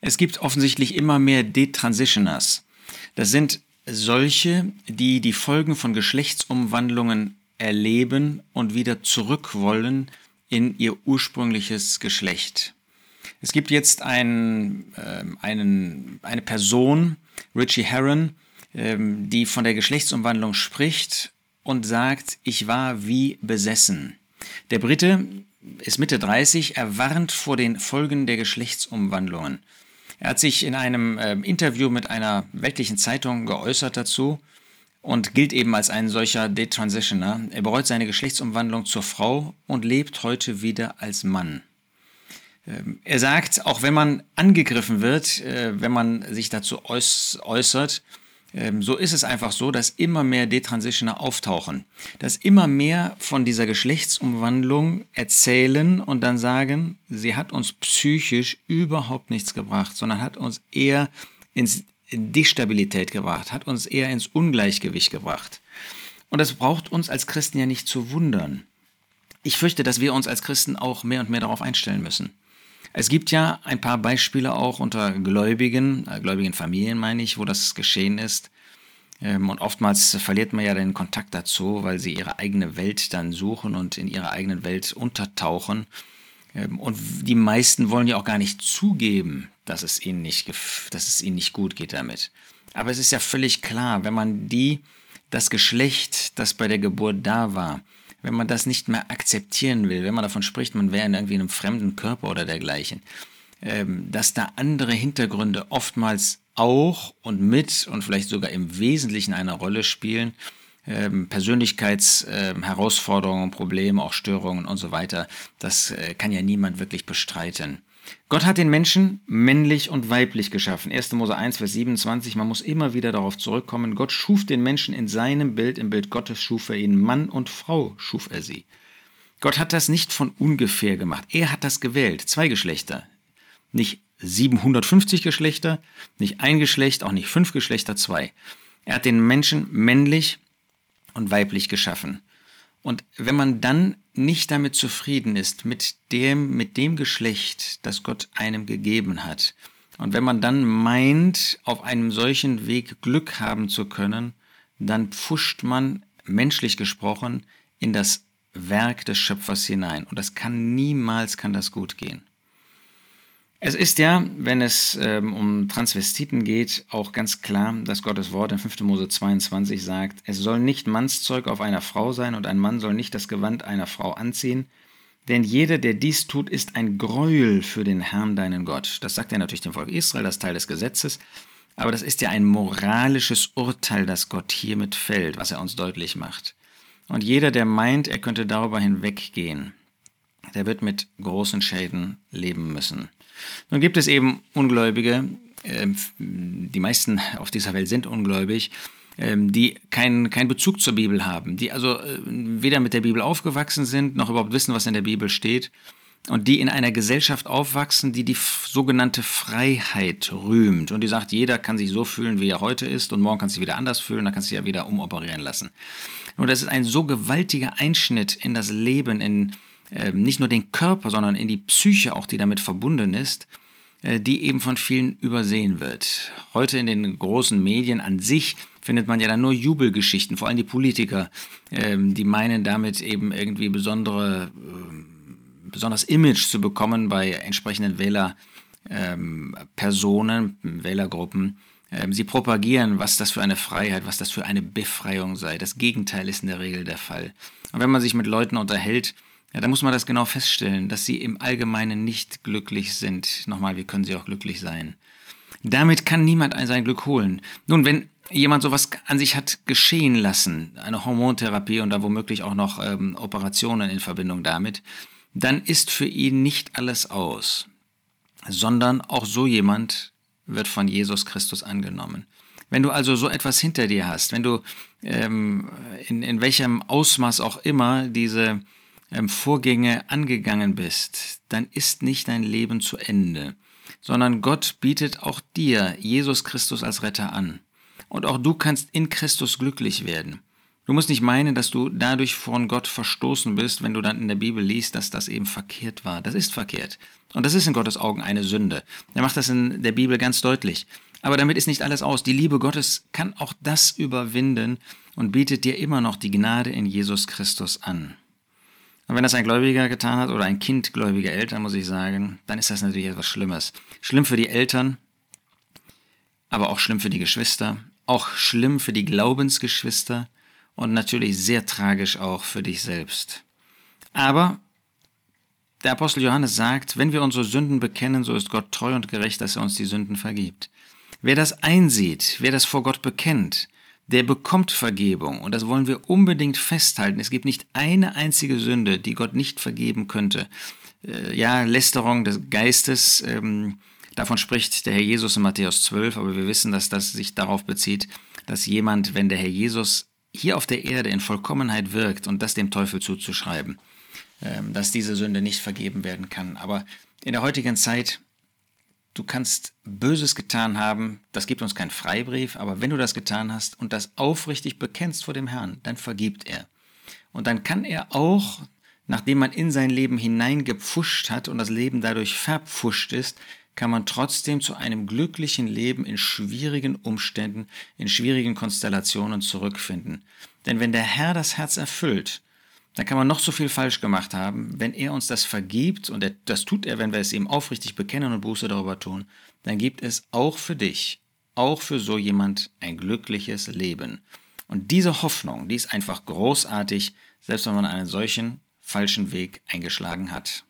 Es gibt offensichtlich immer mehr Detransitioners. Das sind solche, die die Folgen von Geschlechtsumwandlungen erleben und wieder zurück wollen in ihr ursprüngliches Geschlecht. Es gibt jetzt ein, äh, einen, eine Person, Richie Herron, ähm, die von der Geschlechtsumwandlung spricht und sagt, ich war wie besessen. Der Brite ist Mitte 30, er warnt vor den Folgen der Geschlechtsumwandlungen. Er hat sich in einem äh, Interview mit einer weltlichen Zeitung geäußert dazu und gilt eben als ein solcher Detransitioner. Er bereut seine Geschlechtsumwandlung zur Frau und lebt heute wieder als Mann. Ähm, er sagt, auch wenn man angegriffen wird, äh, wenn man sich dazu äußert, so ist es einfach so, dass immer mehr Detransitioner auftauchen, dass immer mehr von dieser Geschlechtsumwandlung erzählen und dann sagen, sie hat uns psychisch überhaupt nichts gebracht, sondern hat uns eher ins Destabilität gebracht, hat uns eher ins Ungleichgewicht gebracht. Und das braucht uns als Christen ja nicht zu wundern. Ich fürchte, dass wir uns als Christen auch mehr und mehr darauf einstellen müssen. Es gibt ja ein paar Beispiele auch unter Gläubigen, äh, gläubigen Familien meine ich, wo das geschehen ist. Ähm, und oftmals verliert man ja den Kontakt dazu, weil sie ihre eigene Welt dann suchen und in ihrer eigenen Welt untertauchen. Ähm, und die meisten wollen ja auch gar nicht zugeben, dass es ihnen nicht, dass es ihnen nicht gut geht damit. Aber es ist ja völlig klar, wenn man die, das Geschlecht, das bei der Geburt da war, wenn man das nicht mehr akzeptieren will, wenn man davon spricht, man wäre in irgendwie einem fremden Körper oder dergleichen, ähm, dass da andere Hintergründe oftmals auch und mit und vielleicht sogar im Wesentlichen eine Rolle spielen, ähm, Persönlichkeitsherausforderungen, ähm, Probleme, auch Störungen und so weiter, das äh, kann ja niemand wirklich bestreiten. Gott hat den Menschen männlich und weiblich geschaffen. 1. Mose 1, Vers 27, man muss immer wieder darauf zurückkommen. Gott schuf den Menschen in seinem Bild, im Bild Gottes schuf er ihn. Mann und Frau schuf er sie. Gott hat das nicht von ungefähr gemacht. Er hat das gewählt. Zwei Geschlechter. Nicht 750 Geschlechter, nicht ein Geschlecht, auch nicht fünf Geschlechter, zwei. Er hat den Menschen männlich und weiblich geschaffen. Und wenn man dann nicht damit zufrieden ist, mit dem, mit dem Geschlecht, das Gott einem gegeben hat, und wenn man dann meint, auf einem solchen Weg Glück haben zu können, dann pfuscht man, menschlich gesprochen, in das Werk des Schöpfers hinein. Und das kann niemals, kann das gut gehen. Es ist ja, wenn es ähm, um Transvestiten geht, auch ganz klar, dass Gottes Wort in 5. Mose 22 sagt, es soll nicht Mannszeug auf einer Frau sein und ein Mann soll nicht das Gewand einer Frau anziehen, denn jeder, der dies tut, ist ein Gräuel für den Herrn deinen Gott. Das sagt er natürlich dem Volk Israel, das Teil des Gesetzes, aber das ist ja ein moralisches Urteil, das Gott hiermit fällt, was er uns deutlich macht. Und jeder, der meint, er könnte darüber hinweggehen, der wird mit großen Schäden leben müssen. Nun gibt es eben Ungläubige, ähm, die meisten auf dieser Welt sind ungläubig, ähm, die keinen kein Bezug zur Bibel haben, die also äh, weder mit der Bibel aufgewachsen sind, noch überhaupt wissen, was in der Bibel steht, und die in einer Gesellschaft aufwachsen, die die sogenannte Freiheit rühmt und die sagt, jeder kann sich so fühlen, wie er heute ist und morgen kann sich wieder anders fühlen, dann kann sich ja wieder umoperieren lassen. Und das ist ein so gewaltiger Einschnitt in das Leben, in äh, nicht nur den Körper, sondern in die Psyche auch, die damit verbunden ist, äh, die eben von vielen übersehen wird. Heute in den großen Medien an sich findet man ja dann nur Jubelgeschichten, vor allem die Politiker, äh, die meinen damit eben irgendwie besondere, äh, besonders Image zu bekommen bei entsprechenden Wählerpersonen, ähm, Wählergruppen. Ähm, sie propagieren, was das für eine Freiheit, was das für eine Befreiung sei. Das Gegenteil ist in der Regel der Fall. Und wenn man sich mit Leuten unterhält, ja, da muss man das genau feststellen, dass sie im Allgemeinen nicht glücklich sind. Nochmal, wie können sie auch glücklich sein? Damit kann niemand sein Glück holen. Nun, wenn jemand sowas an sich hat geschehen lassen, eine Hormontherapie und da womöglich auch noch ähm, Operationen in Verbindung damit, dann ist für ihn nicht alles aus, sondern auch so jemand wird von Jesus Christus angenommen. Wenn du also so etwas hinter dir hast, wenn du ähm, in, in welchem Ausmaß auch immer diese Vorgänge angegangen bist, dann ist nicht dein Leben zu Ende, sondern Gott bietet auch dir Jesus Christus als Retter an. Und auch du kannst in Christus glücklich werden. Du musst nicht meinen, dass du dadurch von Gott verstoßen bist, wenn du dann in der Bibel liest, dass das eben verkehrt war. Das ist verkehrt. Und das ist in Gottes Augen eine Sünde. Er macht das in der Bibel ganz deutlich. Aber damit ist nicht alles aus. Die Liebe Gottes kann auch das überwinden und bietet dir immer noch die Gnade in Jesus Christus an. Und wenn das ein Gläubiger getan hat oder ein Kind gläubiger Eltern, muss ich sagen, dann ist das natürlich etwas Schlimmes. Schlimm für die Eltern, aber auch schlimm für die Geschwister, auch schlimm für die Glaubensgeschwister und natürlich sehr tragisch auch für dich selbst. Aber der Apostel Johannes sagt, wenn wir unsere Sünden bekennen, so ist Gott treu und gerecht, dass er uns die Sünden vergibt. Wer das einsieht, wer das vor Gott bekennt, der bekommt Vergebung. Und das wollen wir unbedingt festhalten. Es gibt nicht eine einzige Sünde, die Gott nicht vergeben könnte. Äh, ja, Lästerung des Geistes, ähm, davon spricht der Herr Jesus in Matthäus 12, aber wir wissen, dass das sich darauf bezieht, dass jemand, wenn der Herr Jesus hier auf der Erde in Vollkommenheit wirkt und das dem Teufel zuzuschreiben, ähm, dass diese Sünde nicht vergeben werden kann. Aber in der heutigen Zeit, du kannst Böses getan haben, das gibt uns kein Freibrief, aber wenn du das getan hast und das aufrichtig bekennst vor dem Herrn, dann vergibt er. Und dann kann er auch, nachdem man in sein Leben hineingepfuscht hat und das Leben dadurch verpfuscht ist, kann man trotzdem zu einem glücklichen Leben in schwierigen Umständen, in schwierigen Konstellationen zurückfinden. Denn wenn der Herr das Herz erfüllt, dann kann man noch so viel falsch gemacht haben. Wenn er uns das vergibt, und er, das tut er, wenn wir es ihm aufrichtig bekennen und Buße darüber tun, dann gibt es auch für dich, auch für so jemand ein glückliches Leben. Und diese Hoffnung, die ist einfach großartig, selbst wenn man einen solchen falschen Weg eingeschlagen hat.